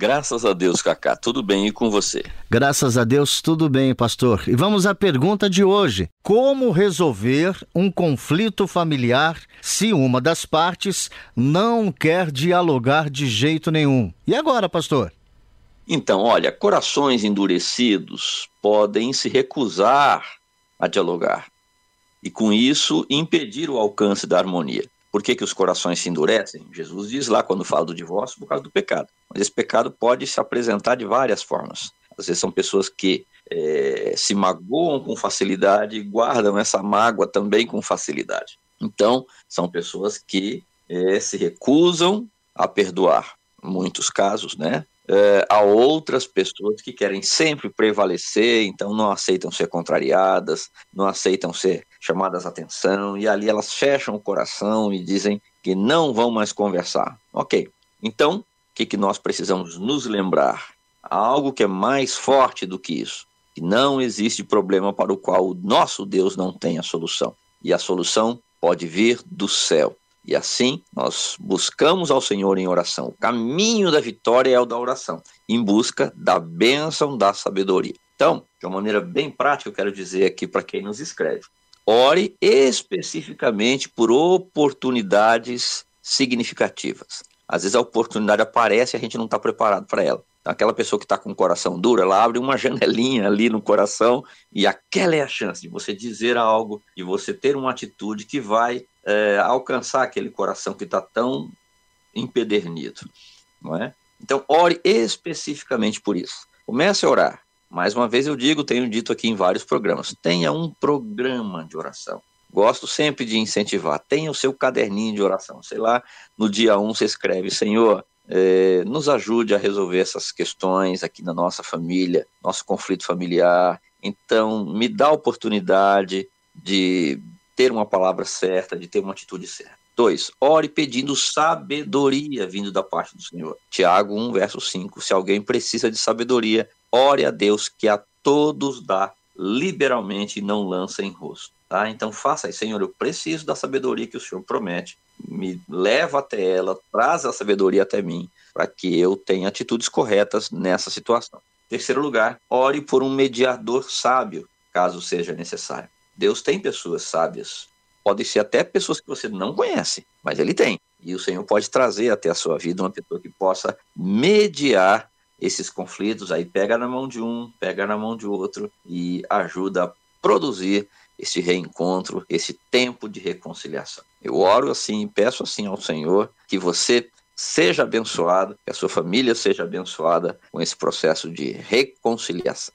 Graças a Deus, Cacá. Tudo bem e com você? Graças a Deus, tudo bem, pastor. E vamos à pergunta de hoje: Como resolver um conflito familiar se uma das partes não quer dialogar de jeito nenhum? E agora, pastor? Então, olha, corações endurecidos podem se recusar a dialogar e, com isso, impedir o alcance da harmonia. Por que, que os corações se endurecem? Jesus diz lá quando fala do divórcio, por causa do pecado. Mas esse pecado pode se apresentar de várias formas. Às vezes são pessoas que é, se magoam com facilidade e guardam essa mágoa também com facilidade. Então, são pessoas que é, se recusam a perdoar. Muitos casos, né? Uh, há outras pessoas que querem sempre prevalecer, então não aceitam ser contrariadas, não aceitam ser chamadas a atenção, e ali elas fecham o coração e dizem que não vão mais conversar. Ok, então o que, que nós precisamos nos lembrar? Há algo que é mais forte do que isso, que não existe problema para o qual o nosso Deus não tem a solução, e a solução pode vir do céu. E assim nós buscamos ao Senhor em oração. O caminho da vitória é o da oração, em busca da bênção da sabedoria. Então, de uma maneira bem prática, eu quero dizer aqui para quem nos escreve: ore especificamente por oportunidades significativas. Às vezes a oportunidade aparece e a gente não está preparado para ela. Então, aquela pessoa que está com o coração duro, ela abre uma janelinha ali no coração e aquela é a chance de você dizer algo, de você ter uma atitude que vai é, alcançar aquele coração que está tão empedernido, não é? Então, ore especificamente por isso. Comece a orar. Mais uma vez eu digo, tenho dito aqui em vários programas, tenha um programa de oração. Gosto sempre de incentivar. Tenha o seu caderninho de oração. Sei lá, no dia 1 um você escreve, Senhor, é, nos ajude a resolver essas questões aqui na nossa família, nosso conflito familiar. Então, me dá a oportunidade de ter uma palavra certa, de ter uma atitude certa. Dois, ore pedindo sabedoria vindo da parte do Senhor. Tiago 1, verso 5. Se alguém precisa de sabedoria, ore a Deus que a todos dá liberalmente e não lança em rosto. Tá? Então faça isso, Senhor, eu preciso da sabedoria que o Senhor promete. Me leva até ela, traz a sabedoria até mim, para que eu tenha atitudes corretas nessa situação. Terceiro lugar, ore por um mediador sábio, caso seja necessário. Deus tem pessoas sábias. Podem ser até pessoas que você não conhece, mas Ele tem. E o Senhor pode trazer até a sua vida uma pessoa que possa mediar esses conflitos. Aí pega na mão de um, pega na mão de outro e ajuda a produzir esse reencontro, esse tempo de reconciliação. Eu oro assim peço assim ao Senhor que você seja abençoado, que a sua família seja abençoada com esse processo de reconciliação.